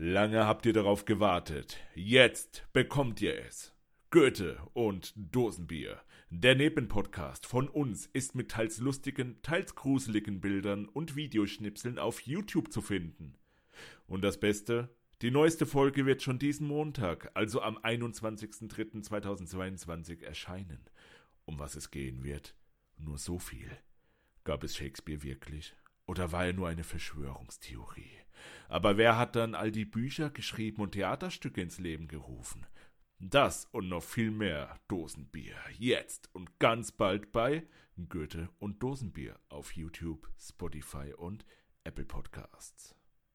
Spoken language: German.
Lange habt ihr darauf gewartet. Jetzt bekommt ihr es. Goethe und Dosenbier. Der Nebenpodcast von uns ist mit teils lustigen, teils gruseligen Bildern und Videoschnipseln auf YouTube zu finden. Und das Beste, die neueste Folge wird schon diesen Montag, also am 21.03.2022 erscheinen. Um was es gehen wird, nur so viel. Gab es Shakespeare wirklich? Oder war er nur eine Verschwörungstheorie? Aber wer hat dann all die Bücher geschrieben und Theaterstücke ins Leben gerufen? Das und noch viel mehr Dosenbier. Jetzt und ganz bald bei Goethe und Dosenbier auf YouTube, Spotify und Apple Podcasts.